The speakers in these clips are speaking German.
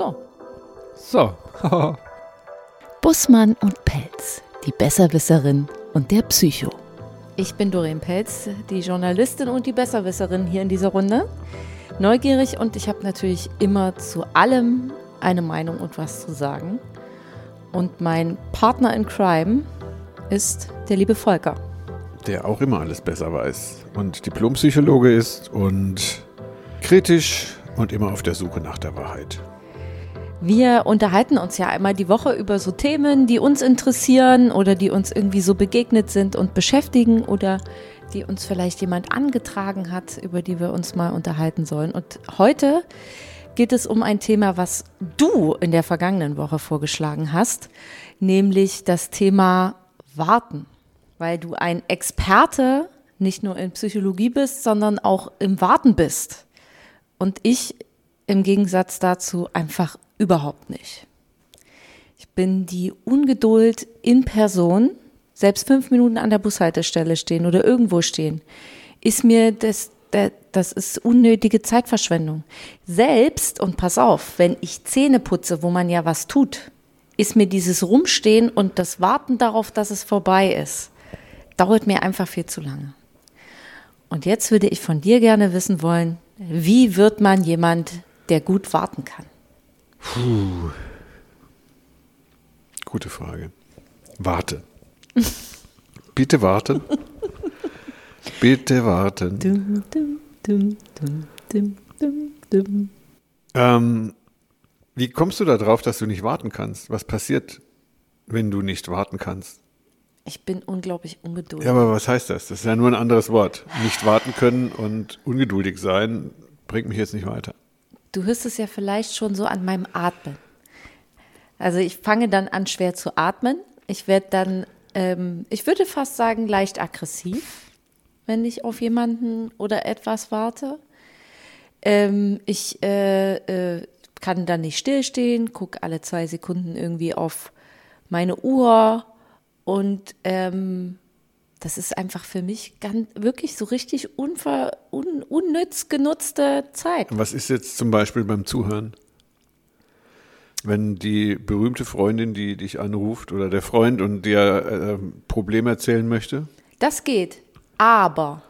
So. So. Bussmann und Pelz, die Besserwisserin und der Psycho. Ich bin Doreen Pelz, die Journalistin und die Besserwisserin hier in dieser Runde. Neugierig und ich habe natürlich immer zu allem eine Meinung und was zu sagen. Und mein Partner in Crime ist der liebe Volker. Der auch immer alles besser weiß und Diplompsychologe ist und kritisch und immer auf der Suche nach der Wahrheit. Wir unterhalten uns ja einmal die Woche über so Themen, die uns interessieren oder die uns irgendwie so begegnet sind und beschäftigen oder die uns vielleicht jemand angetragen hat, über die wir uns mal unterhalten sollen. Und heute geht es um ein Thema, was du in der vergangenen Woche vorgeschlagen hast, nämlich das Thema Warten, weil du ein Experte nicht nur in Psychologie bist, sondern auch im Warten bist. Und ich im Gegensatz dazu einfach überhaupt nicht. Ich bin die Ungeduld in Person, selbst fünf Minuten an der Bushaltestelle stehen oder irgendwo stehen, ist mir das, das ist unnötige Zeitverschwendung. Selbst, und pass auf, wenn ich Zähne putze, wo man ja was tut, ist mir dieses Rumstehen und das Warten darauf, dass es vorbei ist, dauert mir einfach viel zu lange. Und jetzt würde ich von dir gerne wissen wollen, wie wird man jemand, der gut warten kann? Puh. Gute Frage. Warte. Bitte warten. Bitte warten. Dum, dum, dum, ähm, wie kommst du da drauf, dass du nicht warten kannst? Was passiert, wenn du nicht warten kannst? Ich bin unglaublich ungeduldig. Ja, aber was heißt das? Das ist ja nur ein anderes Wort. Nicht warten können und ungeduldig sein bringt mich jetzt nicht weiter. Du hörst es ja vielleicht schon so an meinem Atmen. Also ich fange dann an, schwer zu atmen. Ich werde dann, ähm, ich würde fast sagen, leicht aggressiv, wenn ich auf jemanden oder etwas warte. Ähm, ich äh, äh, kann dann nicht stillstehen, gucke alle zwei Sekunden irgendwie auf meine Uhr und ähm, das ist einfach für mich ganz, wirklich so richtig unver, un, unnütz genutzte Zeit. Was ist jetzt zum Beispiel beim Zuhören? Wenn die berühmte Freundin, die dich anruft oder der Freund und dir äh, Problem erzählen möchte? Das geht. Aber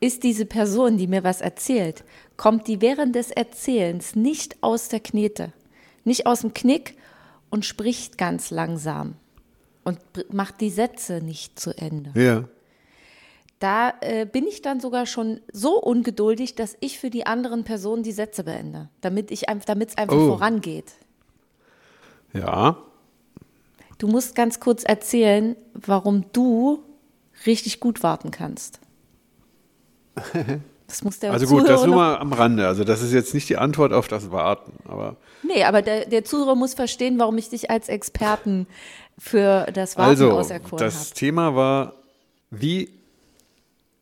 ist diese Person, die mir was erzählt, kommt die während des Erzählens nicht aus der Knete, nicht aus dem Knick und spricht ganz langsam und macht die Sätze nicht zu Ende. Ja da äh, bin ich dann sogar schon so ungeduldig, dass ich für die anderen Personen die Sätze beende, damit es einfach oh. vorangeht. Ja. Du musst ganz kurz erzählen, warum du richtig gut warten kannst. Das muss der Also gut, das nur mal am Rande. Also das ist jetzt nicht die Antwort auf das Warten, aber. Nee, aber der, der Zuhörer muss verstehen, warum ich dich als Experten für das Warten also, auserkoren habe. Das hab. Thema war, wie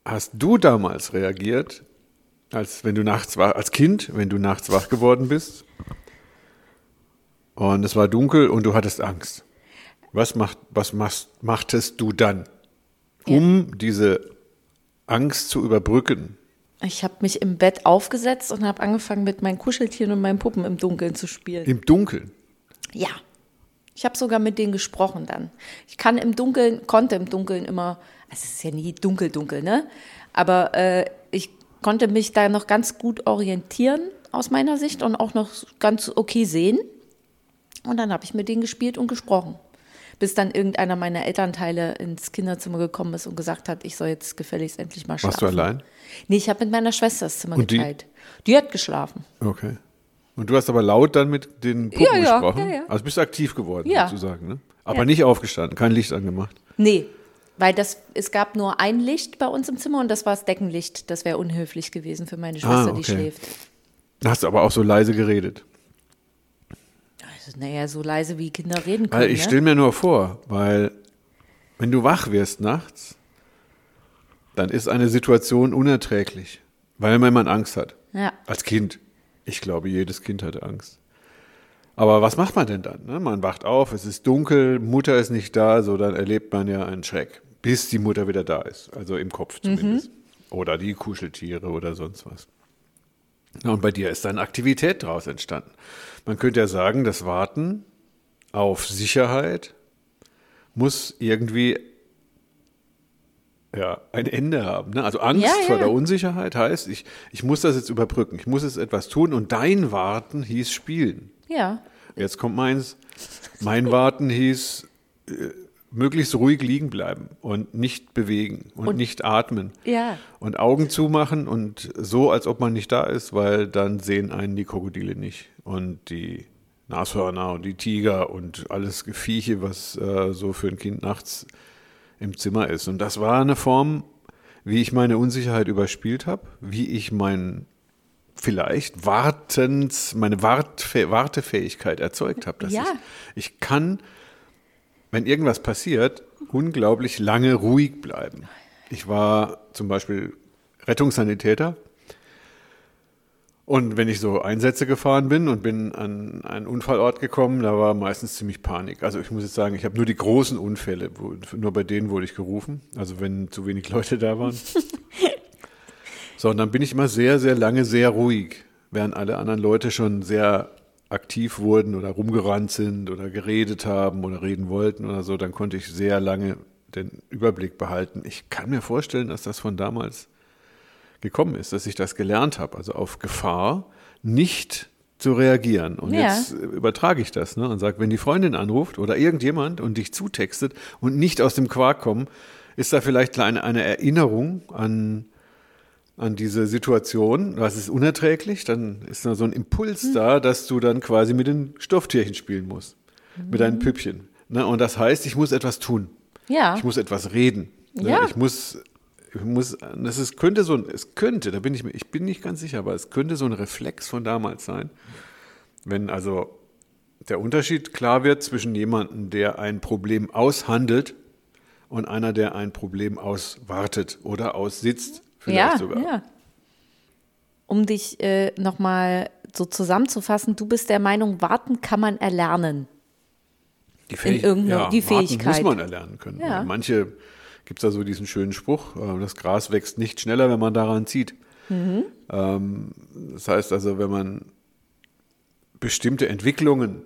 hast du damals reagiert, als wenn du nachts wach, als Kind, wenn du nachts wach geworden bist und es war dunkel und du hattest Angst? Was macht, was machst, machtest du dann, um ja. diese Angst zu überbrücken? Ich habe mich im Bett aufgesetzt und habe angefangen, mit meinen Kuscheltieren und meinen Puppen im Dunkeln zu spielen. Im Dunkeln? Ja. Ich habe sogar mit denen gesprochen dann. Ich kann im Dunkeln, konnte im Dunkeln immer es ist ja nie dunkel, dunkel, ne? Aber äh, ich konnte mich da noch ganz gut orientieren aus meiner Sicht und auch noch ganz okay sehen. Und dann habe ich mit denen gespielt und gesprochen. Bis dann irgendeiner meiner Elternteile ins Kinderzimmer gekommen ist und gesagt hat, ich soll jetzt gefälligst endlich mal schlafen. Warst du allein? Nee, ich habe mit meiner Schwester das Zimmer und geteilt. Die? die hat geschlafen. Okay. Und du hast aber laut dann mit den Puppen ja, ja, gesprochen? Ja, ja. Also bist du aktiv geworden, ja. sozusagen, ne? Aber nicht aufgestanden, kein Licht angemacht? Nee, weil das, es gab nur ein Licht bei uns im Zimmer und das war das Deckenlicht. Das wäre unhöflich gewesen für meine Schwester, ah, okay. die schläft. Da hast du aber auch so leise geredet. Also, naja, so leise wie Kinder reden können. Weil ich ne? stelle mir nur vor, weil wenn du wach wirst nachts, dann ist eine Situation unerträglich, weil man Angst hat. Ja. Als Kind. Ich glaube, jedes Kind hatte Angst. Aber was macht man denn dann? Ne? Man wacht auf, es ist dunkel, Mutter ist nicht da, so dann erlebt man ja einen Schreck, bis die Mutter wieder da ist, also im Kopf mhm. zumindest. Mhm. Oder die Kuscheltiere oder sonst was. Ja, und bei dir ist dann Aktivität daraus entstanden. Man könnte ja sagen, das Warten auf Sicherheit muss irgendwie ja, ein Ende haben. Ne? Also Angst Ja, ja. vor der Unsicherheit heißt, ich, ich muss das jetzt überbrücken, ich muss jetzt etwas tun und dein Warten hieß Spielen. Ja. Jetzt kommt meins. Mein Warten hieß äh, möglichst ruhig liegen bleiben und nicht bewegen und, Und- nicht atmen. Ja. Und Augen zumachen und so, als ob man nicht da ist, weil dann sehen einen die Krokodile nicht und die Nashörner und die Tiger und alles Gevieche, was äh, so für ein Kind nachts im Zimmer ist. Und das war eine Form, wie ich meine Unsicherheit überspielt habe, wie ich mein vielleicht Wartens, meine Wartfäh Wartefähigkeit erzeugt habe. dass Ja. Ich, ich kann, wenn irgendwas passiert, unglaublich lange ruhig bleiben. Ich war zum Beispiel Rettungssanitäter und wenn ich so Einsätze gefahren bin und bin an einen Unfallort gekommen, da war meistens ziemlich Panik. Also ich muss jetzt sagen, ich habe nur die großen Unfälle, wo, nur bei denen wurde ich gerufen, also wenn zu wenig Leute da waren. so, und dann bin ich immer sehr, sehr lange sehr ruhig, während alle anderen Leute schon sehr aktiv wurden oder rumgerannt sind oder geredet haben oder reden wollten oder so, dann konnte ich sehr lange den Überblick behalten. Ich kann mir vorstellen, dass das von damals gekommen ist, dass ich das gelernt habe, also auf Gefahr nicht zu reagieren. Und Ja. jetzt übertrage ich das ne, und sage, wenn die Freundin anruft oder irgendjemand und dich zutextet und nicht aus dem Quark kommen, ist da vielleicht eine, eine Erinnerung an, an diese Situation, was ist unerträglich, dann ist da so ein Impuls Hm. da, dass du dann quasi mit den Stofftierchen spielen musst, mit Hm. deinen Püppchen. Ne? Und das heißt, ich muss etwas tun. Ja. Ich muss etwas reden. Ne? Ja. Ich muss, ich muss, das ist, könnte so ein, es könnte, da bin ich mir, ich bin nicht ganz sicher, aber es könnte so ein Reflex von damals sein. Wenn also der Unterschied klar wird zwischen jemandem, der ein Problem aushandelt und einer, der ein Problem auswartet oder aussitzt, vielleicht ja, sogar. ja. Um dich äh, nochmal so zusammenzufassen, du bist der Meinung, warten kann man erlernen. Die, Fähig irgendeiner- die warten Fähigkeit. muss man erlernen können. Ja. Manche gibt es da so diesen schönen Spruch, äh, das Gras wächst nicht schneller, wenn man daran zieht. Mhm. Ähm, das heißt also, wenn man bestimmte Entwicklungen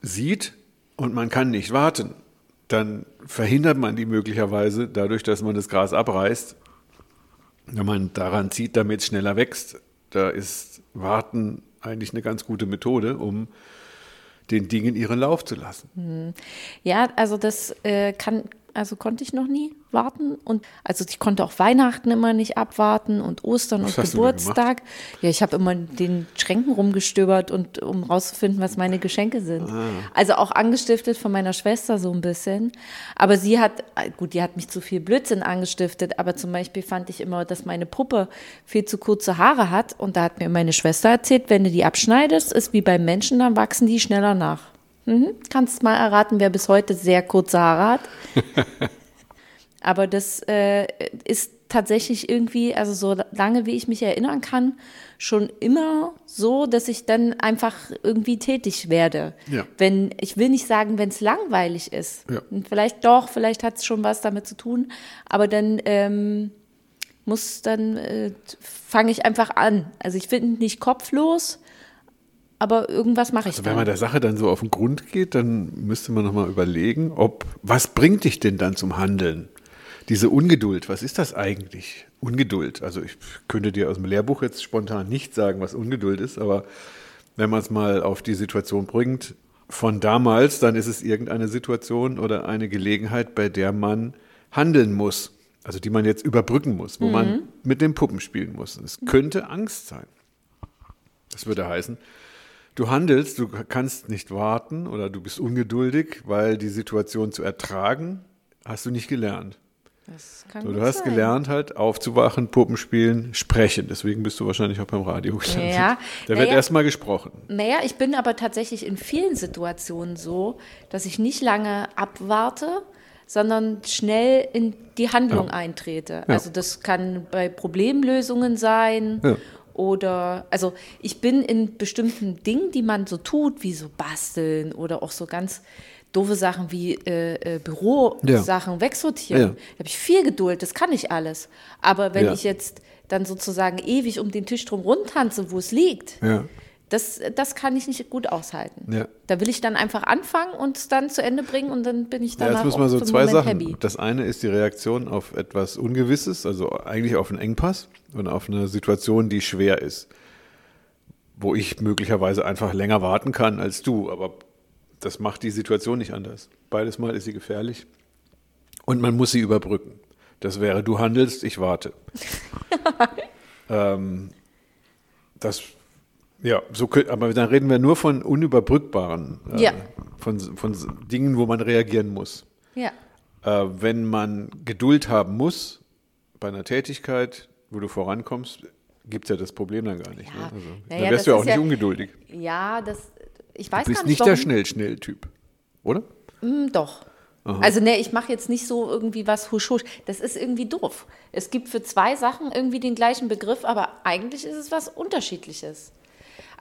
sieht und man kann nicht warten, dann verhindert man die möglicherweise dadurch, dass man das Gras abreißt. Wenn man daran zieht, damit es schneller wächst, da ist Warten eigentlich eine ganz gute Methode, um den Dingen ihren Lauf zu lassen. Ja, also das äh, kann, also konnte ich noch nie warten. Und also ich konnte auch Weihnachten immer nicht abwarten und Ostern Was und Geburtstag. Ja, ich habe immer in den Schränken rumgestöbert und um rauszufinden, was meine Geschenke sind. Ah. Also auch angestiftet von meiner Schwester so ein bisschen. Aber sie hat, äh, gut, die hat mich zu viel Blödsinn angestiftet, aber zum Beispiel fand ich immer, dass meine Puppe viel zu kurze Haare hat. Und da hat mir meine Schwester erzählt, wenn du die abschneidest, ist wie beim Menschen, dann wachsen die schneller nach. Mhm. Kannst mal erraten, wer bis heute sehr kurze Haare hat. Aber das äh, ist tatsächlich irgendwie, also so lange wie ich mich erinnern kann, schon immer so, dass ich dann einfach irgendwie tätig werde. Ja. Wenn, ich will nicht sagen, wenn es langweilig ist. Ja. Und vielleicht doch, vielleicht hat es schon was damit zu tun, aber dann ähm, muss dann äh, fange ich einfach an. Also ich bin nicht kopflos, aber irgendwas mache ich Also dann. wenn man der Sache dann so auf den Grund geht, dann müsste man nochmal überlegen, ob, was bringt dich denn dann zum Handeln? Diese Ungeduld, was ist das eigentlich? Ungeduld. Also ich könnte dir aus dem Lehrbuch jetzt spontan nicht sagen, was Ungeduld ist, aber wenn man es mal auf die Situation bringt, von damals, dann ist es irgendeine Situation oder eine Gelegenheit, bei der man handeln muss. Also die man jetzt überbrücken muss, wo man mit den Puppen spielen muss. Es könnte Angst sein. Das würde heißen, du handelst, du kannst nicht warten oder du bist ungeduldig, weil die Situation zu ertragen, hast du nicht gelernt. Das kann So, du hast sein. gelernt halt aufzuwachen, Puppen spielen, sprechen. Deswegen bist du wahrscheinlich auch beim Radio gelandet. Ja, Da wird naja. erstmal gesprochen. Naja, ich bin aber tatsächlich in vielen Situationen so, dass ich nicht lange abwarte, sondern schnell in die Handlung Ja. eintrete. Ja. Also das kann bei Problemlösungen sein Ja. Oder, also ich bin in bestimmten Dingen, die man so tut, wie so basteln oder auch so ganz doofe Sachen wie äh, äh, Bürosachen wegsortieren. Ja. Da habe ich viel Geduld, das kann ich alles. Aber wenn Ja. ich jetzt dann sozusagen ewig um den Tisch drum rumtanze, wo es liegt, Ja. Das, das kann ich nicht gut aushalten. Ja. Da will ich dann einfach anfangen und es dann zu Ende bringen und dann bin ich Ja, danach jetzt müssen wir auch so zwei Moment Sachen. happy. Das eine ist die Reaktion auf etwas Ungewisses, also eigentlich auf einen Engpass und auf eine Situation, die schwer ist, wo ich möglicherweise einfach länger warten kann als du, aber das macht die Situation nicht anders. Beides Mal ist sie gefährlich und man muss sie überbrücken. Das wäre, du handelst, ich warte. ähm, das, ja, so, aber dann reden wir nur von unüberbrückbaren, äh, Ja. von, von Dingen, wo man reagieren muss. Ja. Äh, wenn man Geduld haben muss bei einer Tätigkeit, wo du vorankommst, gibt es ja das Problem dann gar nicht. Ja. Ne? Also, Naja, dann wärst du ja auch nicht ungeduldig. ja, das, ich weiß Du bist gar nicht nicht, der. Schnell-Schnell-Typ, oder? Hm, doch. Also ne, ich mache jetzt nicht so irgendwie was husch husch. Das ist irgendwie doof. Es gibt für zwei Sachen irgendwie den gleichen Begriff, aber eigentlich ist es was Unterschiedliches.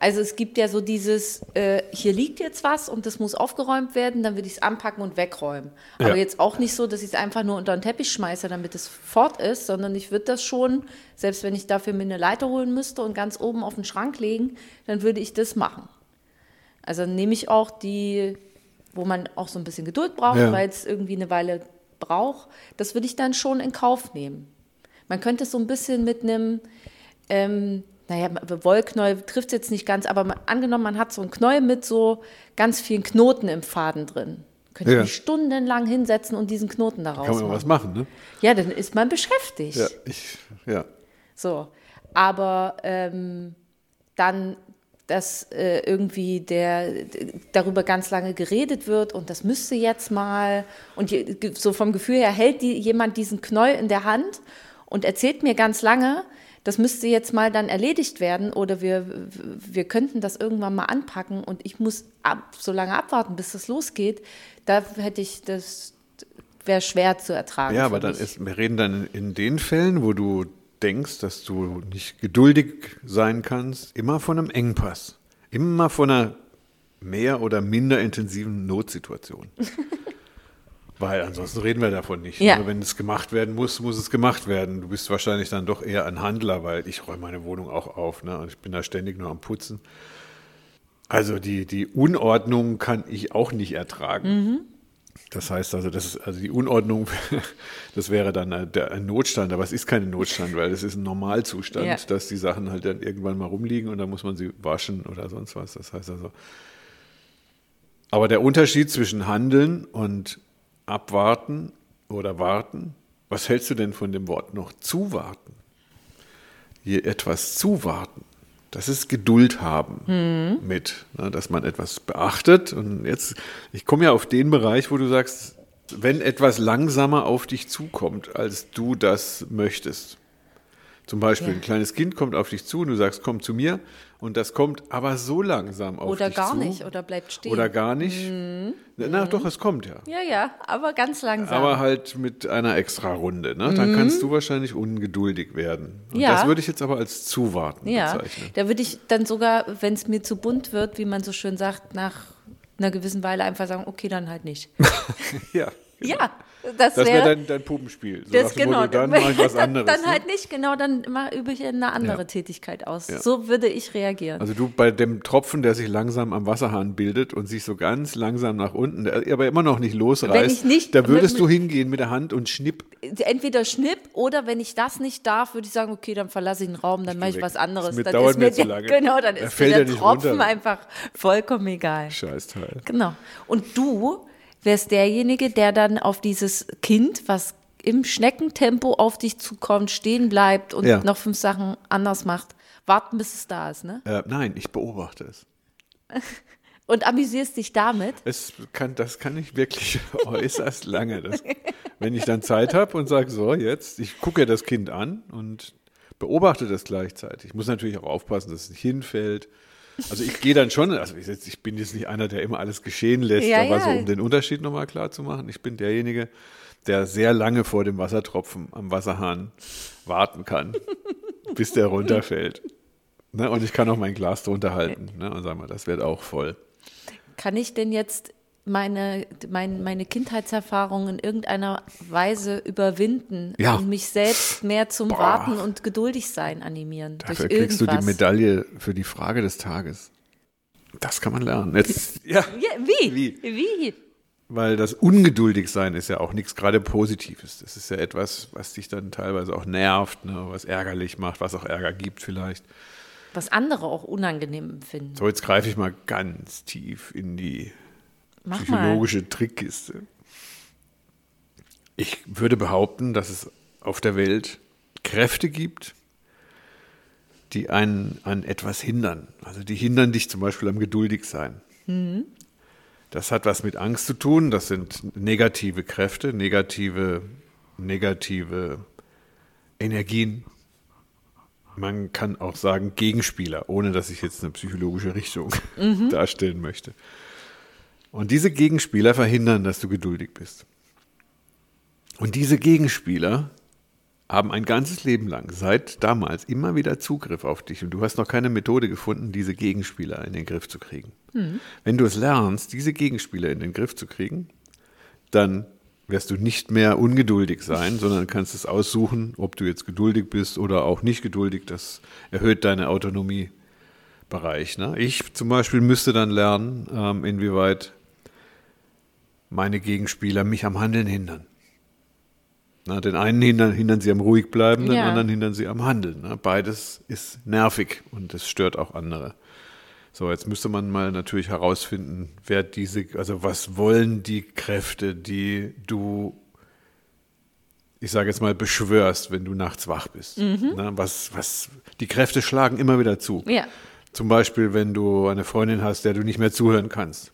Also es gibt ja so dieses, äh, hier liegt jetzt was und das muss aufgeräumt werden, dann würde ich es anpacken und wegräumen. Aber Ja. jetzt auch nicht so, dass ich es einfach nur unter den Teppich schmeiße, damit es fort ist, sondern ich würde das schon, selbst wenn ich dafür mir eine Leiter holen müsste und ganz oben auf den Schrank legen, dann würde ich das machen. Also nehme ich auch die, wo man auch so ein bisschen Geduld braucht, Ja. weil es irgendwie eine Weile braucht, das würde ich dann schon in Kauf nehmen. Man könnte es so ein bisschen mit einem, ähm, naja, Wollknäuel trifft es jetzt nicht ganz, aber man, angenommen, man hat so einen Knäuel mit so ganz vielen Knoten im Faden drin. Könnte Ja. ich mich stundenlang hinsetzen und diesen Knoten daraus Kann man machen. was machen, ne? Ja, dann ist man beschäftigt. Ja, ich, ja. So, aber ähm, dann, dass äh, irgendwie der darüber ganz lange geredet wird und das müsste jetzt mal und je, so vom Gefühl her hält die, jemand diesen Knäuel in der Hand und erzählt mir ganz lange, das müsste jetzt mal dann erledigt werden oder wir, wir könnten das irgendwann mal anpacken und ich muss ab, so lange abwarten, bis das losgeht. Da hätte ich das wäre schwer zu ertragen. Ja, aber dann mich. ist, wir reden dann in den Fällen, wo du denkst, dass du nicht geduldig sein kannst, immer von einem Engpass. Immer von einer mehr oder minder intensiven Notsituation. Weil ansonsten reden wir davon nicht. Ja. Wenn es gemacht werden muss, muss es gemacht werden. Du bist wahrscheinlich dann doch eher ein Handler, weil ich räume meine Wohnung auch auf ne? und ich bin da ständig nur am Putzen. Also die, die Unordnung kann ich auch nicht ertragen. Das heißt also, das ist, also die Unordnung, das wäre dann ein, Notstand, aber es ist kein Notstand, weil es ist ein Normalzustand, Ja. dass die Sachen halt dann irgendwann mal rumliegen und dann muss man sie waschen oder sonst was. Das heißt also, aber der Unterschied zwischen Handeln und Abwarten oder Warten, was hältst du denn von dem Wort noch zuwarten? Hier etwas zuwarten. Das ist Geduld haben mit, ne, dass man etwas beachtet. Und jetzt, ich komme ja auf den Bereich, wo du sagst, wenn etwas langsamer auf dich zukommt, als du das möchtest. Zum Beispiel, Ja. ein kleines Kind kommt auf dich zu und du sagst, komm zu mir. Und das kommt aber so langsam auf Oder dich gar zu. nicht, oder bleibt stehen. Oder gar nicht. Mhm. Na doch, es kommt ja. Ja, ja, aber ganz langsam. Aber halt mit einer extra Runde. Ne? Dann kannst du wahrscheinlich ungeduldig werden. Und Mhm. Ja. das würde ich jetzt aber als Zuwarten ja, bezeichnen. da würde ich dann sogar, wenn es mir zu bunt wird, wie man so schön sagt, nach einer gewissen Weile einfach sagen, okay, dann halt nicht. Ja. Ja, das, Das wäre wäre dein, dein Puppenspiel. So das genau. Motto, dann mache ich was anderes. Dann ne? halt nicht, genau, dann mach- übe ich eine andere Ja. Tätigkeit aus. Ja. So würde ich reagieren. Also du bei dem Tropfen, der sich langsam am Wasserhahn bildet und sich so ganz langsam nach unten, aber immer noch nicht losreißt, ich nicht- da würdest mit- du hingehen mit der Hand und schnipp. Entweder Schnipp oder wenn ich das nicht darf, würde ich sagen, okay, dann verlasse ich den Raum, dann mache ich weg. was anderes. Das mit- dann dauert ist mir mir zu der, lange. Genau, dann ist mir der Tropfen runter. einfach vollkommen egal. Scheißteil. Genau. Und du wärst derjenige, der dann auf dieses Kind, was im Schneckentempo auf dich zukommt, stehen bleibt und Ja. noch fünf Sachen anders macht, warten, bis es da ist, ne? Äh, nein, ich beobachte es. Und amüsierst dich damit. Es kann, das kann ich wirklich äußerst lange. Das, wenn ich dann Zeit habe und sage, so, jetzt, ich gucke das Kind an und beobachte das gleichzeitig. Ich muss natürlich auch aufpassen, dass es nicht hinfällt. Also ich gehe dann schon, also ich, ich bin jetzt nicht einer, der immer alles geschehen lässt, Ja, aber ja. so um den Unterschied nochmal klar zu machen, ich bin derjenige, der sehr lange vor dem Wassertropfen am Wasserhahn warten kann, bis der runterfällt. Ne? Und ich kann auch mein Glas drunter halten ne? und sagen wir, das wird auch voll. Kann ich denn jetzt meine, mein, meine Kindheitserfahrung in irgendeiner Weise überwinden Ja. und mich selbst mehr zum Boah. Warten und geduldig sein animieren. Dafür kriegst du die irgendwas. Medaille für die Frage des Tages. Das kann man lernen. Jetzt, Ja, wie? Wie? Wie? weil das Ungeduldigsein ist ja auch nichts gerade Positives. Das ist ja etwas, was dich dann teilweise auch nervt, ne, was ärgerlich macht, was auch Ärger gibt vielleicht. Was andere auch unangenehm empfinden. So, jetzt greife ich mal ganz tief in die Mach mal. psychologische Trickkiste. Ich würde behaupten, dass es auf der Welt Kräfte gibt, die einen an etwas hindern. Also die hindern dich zum Beispiel am Geduldigsein. Das hat was mit Angst zu tun. Das sind negative Kräfte, negative, negative Energien. Man kann auch sagen Gegenspieler, ohne dass ich jetzt eine psychologische Richtung darstellen möchte. Und diese Gegenspieler verhindern, dass du geduldig bist. Und diese Gegenspieler haben ein ganzes Leben lang, seit damals, immer wieder Zugriff auf dich. Und du hast noch keine Methode gefunden, diese Gegenspieler in den Griff zu kriegen. Wenn du es lernst, diese Gegenspieler in den Griff zu kriegen, dann wirst du nicht mehr ungeduldig sein, sondern kannst es aussuchen, ob du jetzt geduldig bist oder auch nicht geduldig. Das erhöht deine Autonomiebereich. Ne? Ich zum Beispiel müsste dann lernen, ähm, inwieweit meine Gegenspieler mich am Handeln hindern. Na, den einen hindern, hindern sie am ruhig bleiben, den Ja. anderen hindern sie am Handeln. Ne? Beides ist nervig und es stört auch andere. So, jetzt müsste man mal natürlich herausfinden, wer diese, also was wollen die Kräfte, die du, ich sage jetzt mal, beschwörst, wenn du nachts wach bist. Na, was, was, die Kräfte schlagen immer wieder zu. Ja. Zum Beispiel, wenn du eine Freundin hast, der du nicht mehr zuhören kannst.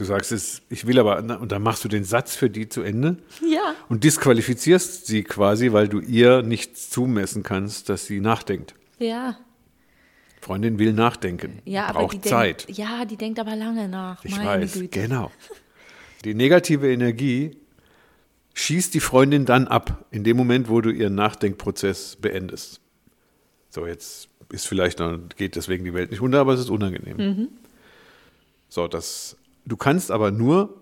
Du sagst es, ich will aber, und dann machst du den Satz für die zu Ende Ja. und disqualifizierst sie quasi, weil du ihr nichts zumessen kannst, dass sie nachdenkt. Ja. Freundin will nachdenken, Ja, aber braucht die Zeit. Denkt, ja, die denkt aber lange nach. Ich Meine weiß, Güte. genau. Die negative Energie schießt die Freundin dann ab, in dem Moment, wo du ihren Nachdenkprozess beendest. So, jetzt ist vielleicht noch, geht deswegen die Welt nicht unter, aber es ist unangenehm. Mhm. So, das, du kannst aber nur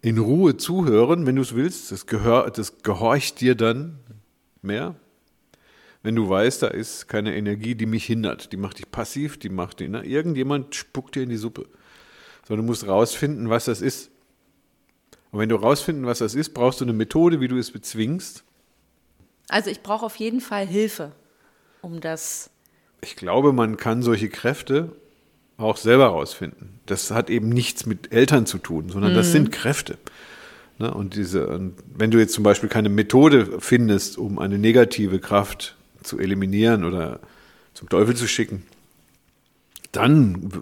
in Ruhe zuhören, wenn du es willst. Das, gehör, das gehorcht dir dann mehr. Wenn du weißt, da ist keine Energie, die mich hindert, die macht dich passiv, die macht dich, ne? irgendjemand spuckt dir in die Suppe. Sondern du musst rausfinden, was das ist. Und wenn du rausfinden, was das ist, brauchst du eine Methode, wie du es bezwingst. Also ich brauche auf jeden Fall Hilfe, um das. Ich glaube, man kann solche Kräfte auch selber rausfinden. Das hat eben nichts mit Eltern zu tun, sondern das sind Kräfte. Ne? Und diese, und wenn du jetzt zum Beispiel keine Methode findest, um eine negative Kraft zu eliminieren oder zum Teufel zu schicken, dann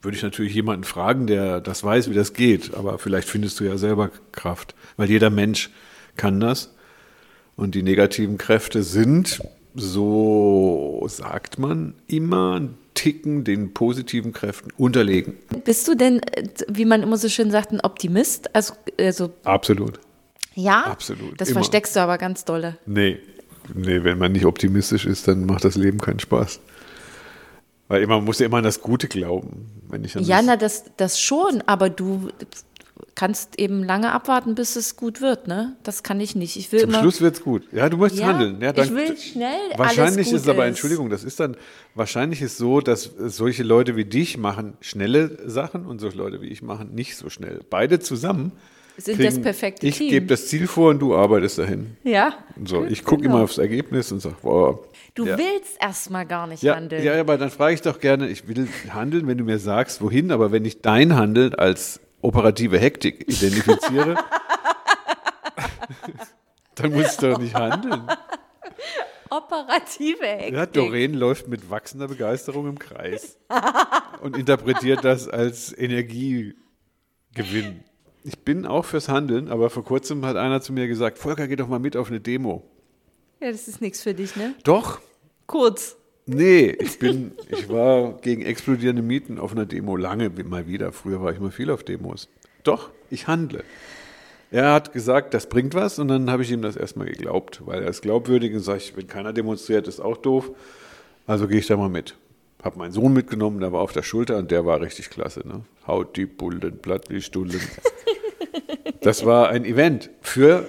würde ich natürlich jemanden fragen, der das weiß, wie das geht. Aber vielleicht findest du ja selber Kraft, weil jeder Mensch kann das. Und die negativen Kräfte sind, so sagt man, immer einen Ticken den positiven Kräften unterlegen. Bist du denn, äh, wie man immer so schön sagt, ein Optimist? Also, also Absolut. ja, Absolut, Das immer. versteckst du aber ganz dolle. Nee. Nee, wenn man nicht optimistisch ist, dann macht das Leben keinen Spaß. Weil man muss ja immer an das Gute glauben. Wenn ich Ja, das, na, das, das schon, aber du kannst eben lange abwarten, bis es gut wird, ne? Das kann ich nicht. Ich will Zum immer. Schluss wird's gut. Ja, du möchtest Ja, handeln. Ja, ich will schnell Wahrscheinlich alles gut ist aber, ist. Entschuldigung, das ist dann, wahrscheinlich ist so, dass solche Leute wie dich machen schnelle Sachen und solche Leute wie ich machen nicht so schnell. Beide zusammen Sind das perfekte Ich Team. gebe das Ziel vor und du arbeitest dahin. ja. So, ich gucke Genau. immer aufs Ergebnis und sage, wow. Du ja. willst erstmal gar nicht Ja, handeln. ja, aber dann frage ich doch gerne, ich will handeln, wenn du mir sagst, wohin, aber wenn ich dein Handeln als operative Hektik identifiziere, dann muss ich doch nicht handeln. Operative Hektik. Ja, Doreen läuft mit wachsender Begeisterung im Kreis und interpretiert das als Energiegewinn. Ich bin auch fürs Handeln, aber vor kurzem hat einer zu mir gesagt, Volker, geh doch mal mit auf eine Demo. Ja, das ist nichts für dich, ne? Doch, Kurz. Nee, ich bin, ich war gegen explodierende Mieten auf einer Demo lange mal wieder. Früher war ich mal viel auf Demos. Doch, ich handle. Er hat gesagt, das bringt was und dann habe ich ihm das erstmal geglaubt, weil er ist glaubwürdig und sagt, wenn keiner demonstriert, ist auch doof. Also gehe ich da mal mit. Hab meinen Sohn mitgenommen, der war auf der Schulter und der war richtig klasse. Ne? Haut die Bullen platt wie Stullen. Das war ein Event für,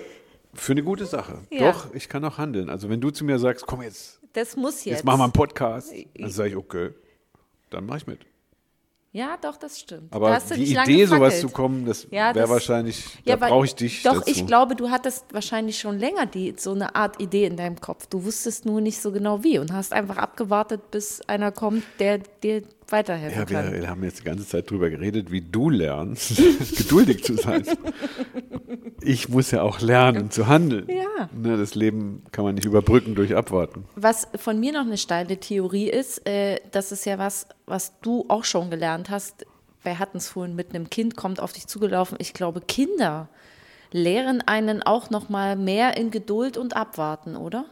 für eine gute Sache. Ja. Doch, ich kann auch handeln. Also wenn du zu mir sagst, komm jetzt, Das muss jetzt. jetzt machen wir einen Podcast, dann sage ich, okay, dann mache ich mit. Ja, doch, das stimmt. Da Aber du die Idee, sowas zu kommen, das Ja, wäre wahrscheinlich, Ja, da brauche ich dich Doch, dazu. ich glaube, du hattest wahrscheinlich schon länger die, so eine Art Idee in deinem Kopf. Du wusstest nur nicht so genau wie und hast einfach abgewartet, bis einer kommt, der dir weiterhelfen Ja, kann. wir, wir haben jetzt die ganze Zeit drüber geredet, wie du lernst, geduldig zu sein. Ich muss ja auch lernen zu handeln. Ja. Ne, das Leben kann man nicht überbrücken durch Abwarten. Was von mir noch eine steile Theorie ist, äh, das ist ja was, was du auch schon gelernt hast. Wir hatten es vorhin mit einem Kind, kommt auf dich zugelaufen. Ich glaube, Kinder lehren einen auch noch mal mehr in Geduld und Abwarten, oder? Ja,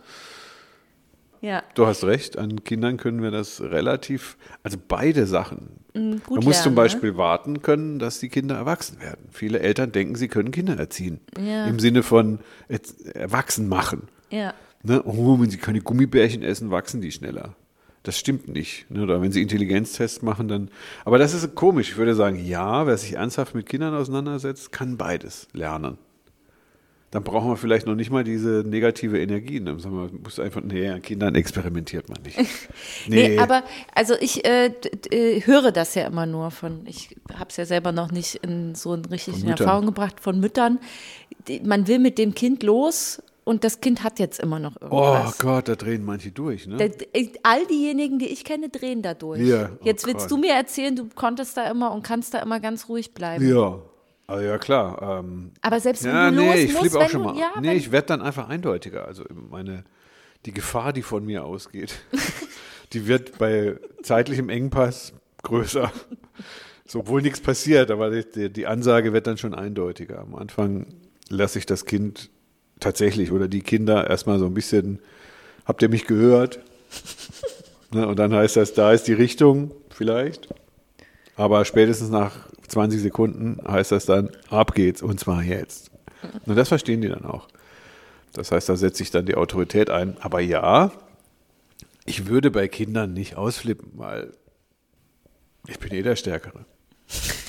Du hast recht, an Kindern können wir das relativ, also beide Sachen. Gut man muss zum ne? Beispiel warten können, dass die Kinder erwachsen werden. Viele Eltern denken, sie können Kinder erziehen. Ja. Im Sinne von erwachsen machen. ja. Ne? Oh, wenn sie keine Gummibärchen essen, wachsen die schneller. Das stimmt nicht. Ne? Oder wenn sie Intelligenztests machen, dann. Aber das ist komisch. Ich würde sagen, ja, wer sich ernsthaft mit Kindern auseinandersetzt, kann beides lernen. Dann brauchen wir vielleicht noch nicht mal diese negative Energie. Dann sagen wir, muss einfach, nee, an Kindern experimentiert man nicht. Nee, aber also ich äh, äh, höre das ja immer nur von, ich habe es ja selber noch nicht in so einen richtigen. Erfahrung gebracht von Müttern. Die, man will mit dem Kind los und das Kind hat jetzt immer noch Oh irgendwas. Gott, da drehen manche durch. Ne? D- all diejenigen, die ich kenne, drehen da durch. Ja, oh Jetzt willst Gott. du mir erzählen, du konntest da immer und kannst da immer ganz ruhig bleiben. ja. Also ja, klar. Ähm, Aber selbst wenn ja, du nee, los ich musst, auch schon du, mal. ja, nee, ich werde dann einfach eindeutiger. Also meine, die Gefahr, die von mir ausgeht, die wird bei zeitlichem Engpass größer. So, obwohl nichts passiert, aber die, die, die Ansage wird dann schon eindeutiger. Am Anfang lasse ich das Kind tatsächlich oder die Kinder erstmal so ein bisschen, habt ihr mich gehört? ne, und dann heißt das, da ist die Richtung vielleicht. Aber spätestens nach 20 Sekunden heißt das dann, ab geht's und zwar jetzt. Und das verstehen die dann auch. Das heißt, da setze ich dann die Autorität ein. Aber ja, ich würde bei Kindern nicht ausflippen, weil ich bin eh der Stärkere.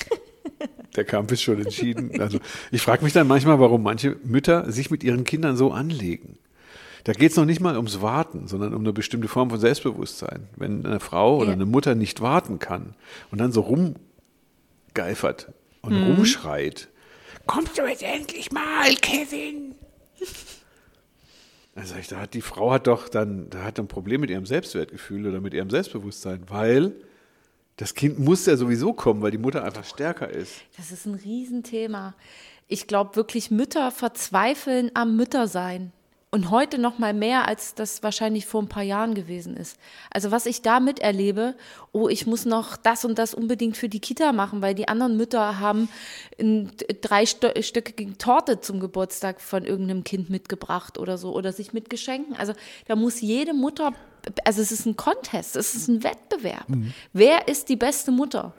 Der Kampf ist schon entschieden. Also ich frage mich dann manchmal, warum manche Mütter sich mit ihren Kindern so anlegen. Da geht es noch nicht mal ums Warten, sondern um eine bestimmte Form von Selbstbewusstsein. Wenn eine Frau oder eine Mutter nicht warten kann und dann so rumgeifert und Mhm. rumschreit, kommst du jetzt endlich mal, Kevin? Sag ich, da hat die Frau hat doch dann, da hat ein Problem mit ihrem Selbstwertgefühl oder mit ihrem Selbstbewusstsein, weil das Kind muss ja sowieso kommen, weil die Mutter einfach stärker ist. das ist ein Riesenthema. Ich glaube wirklich, Mütter verzweifeln am Müttersein. Und heute noch mal mehr, als das wahrscheinlich vor ein paar Jahren gewesen ist. Also was ich da miterlebe, oh, ich muss noch das und das unbedingt für die Kita machen, weil die anderen Mütter haben eine dreistöckige Torte zum Geburtstag von irgendeinem Kind mitgebracht oder so oder sich mit Geschenken. Also da muss jede Mutter, also es ist ein Contest, es ist ein Wettbewerb. Wer ist die beste Mutter?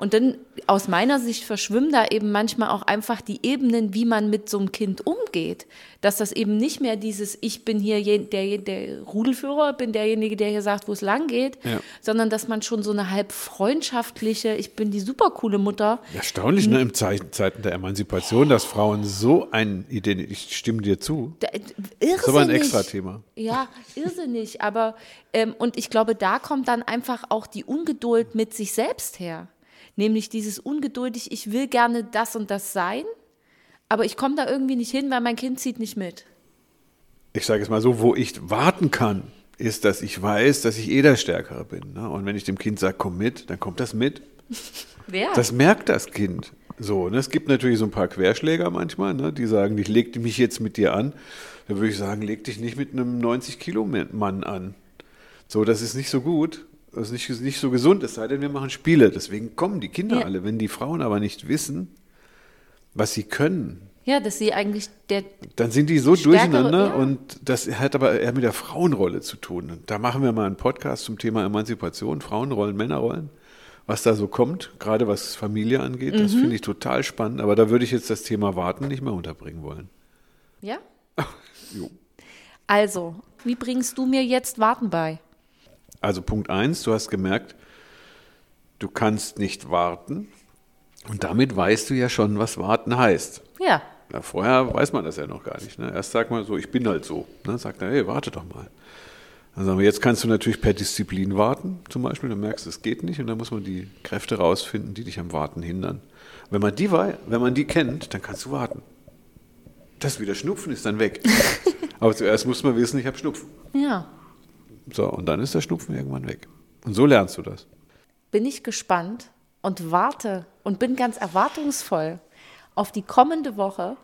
Und dann aus meiner Sicht verschwimmen da eben manchmal auch einfach die Ebenen, wie man mit so einem Kind umgeht. Dass das eben nicht mehr dieses, ich bin hier der, der Rudelführer, bin derjenige, der hier sagt, wo es lang geht, Ja. sondern dass man schon so eine halb freundschaftliche, ich bin die supercoole Mutter. Erstaunlich, ne, im Zei- Zeiten der Emanzipation, dass Frauen so ein Ident ich stimme dir zu. Da, Das ist aber ein irrsinnig. extra Thema. Ja, irrsinnig. Aber, ähm, und ich glaube, da kommt dann einfach auch die Ungeduld mit sich selbst her. Nämlich dieses ungeduldig, ich will gerne das und das sein, aber ich komme da irgendwie nicht hin, weil mein Kind zieht nicht mit. Ich sage es mal so, wo ich warten kann, ist, dass ich weiß, dass ich eh der Stärkere bin. Ne? Und wenn ich dem Kind sage, komm mit, dann kommt das mit. Wer? Das merkt das Kind. So, ne? Es gibt natürlich so ein paar Querschläger manchmal, ne? die sagen, ich leg mich jetzt mit dir an. Dann würde ich sagen, leg dich nicht mit einem 90-Kilo-Mann an. So, das ist nicht so gut. Das ist nicht, nicht so gesund, es sei denn, wir machen Spiele. Deswegen kommen die Kinder Ja. alle. Wenn die Frauen aber nicht wissen, was sie können, ja, dass sie eigentlich der, dann sind die so Stärkere, durcheinander ja. und das hat aber eher mit der Frauenrolle zu tun. Und da machen wir mal einen Podcast zum Thema Emanzipation, Frauenrollen, Männerrollen, was da so kommt, gerade was Familie angeht. Das Mhm. finde ich total spannend, aber da würde ich jetzt das Thema Warten nicht mehr unterbringen wollen. ja? Jo. Also, wie bringst du mir jetzt Warten bei? Also Punkt eins, du hast gemerkt, du kannst nicht warten und damit weißt du ja schon, was warten heißt. Ja, Ja, vorher weiß man das ja noch gar nicht. Ne? Erst sagt man so, ich bin halt so. Ne? Sagt er, hey, warte doch mal. Dann sagen wir, jetzt kannst du natürlich per Disziplin warten, zum Beispiel. Dann merkst du, es geht nicht und dann muss man die Kräfte rausfinden, die dich am Warten hindern. Wenn man die, wenn man die kennt, dann kannst du warten. Das wieder Schnupfen ist dann weg. Aber zuerst muss man wissen, ich habe Schnupfen. Ja. So, und dann ist der Schnupfen irgendwann weg. Und so lernst du das. Bin ich gespannt und warte und bin ganz erwartungsvoll auf die kommende Woche,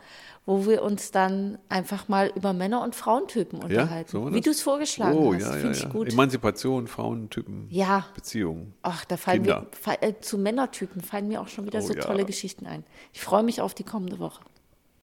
wo wir uns dann einfach mal über Männer- und Frauentypen unterhalten. so wie du es vorgeschlagen oh, hast. Ja, Finde ja, ich ja. gut. Emanzipation, Frauentypen, Ja. Beziehungen. Ach, da fallen Kinder. mir, äh, zu Männertypen fallen mir auch schon wieder Oh, so ja. tolle Geschichten ein. Ich freue mich auf die kommende Woche.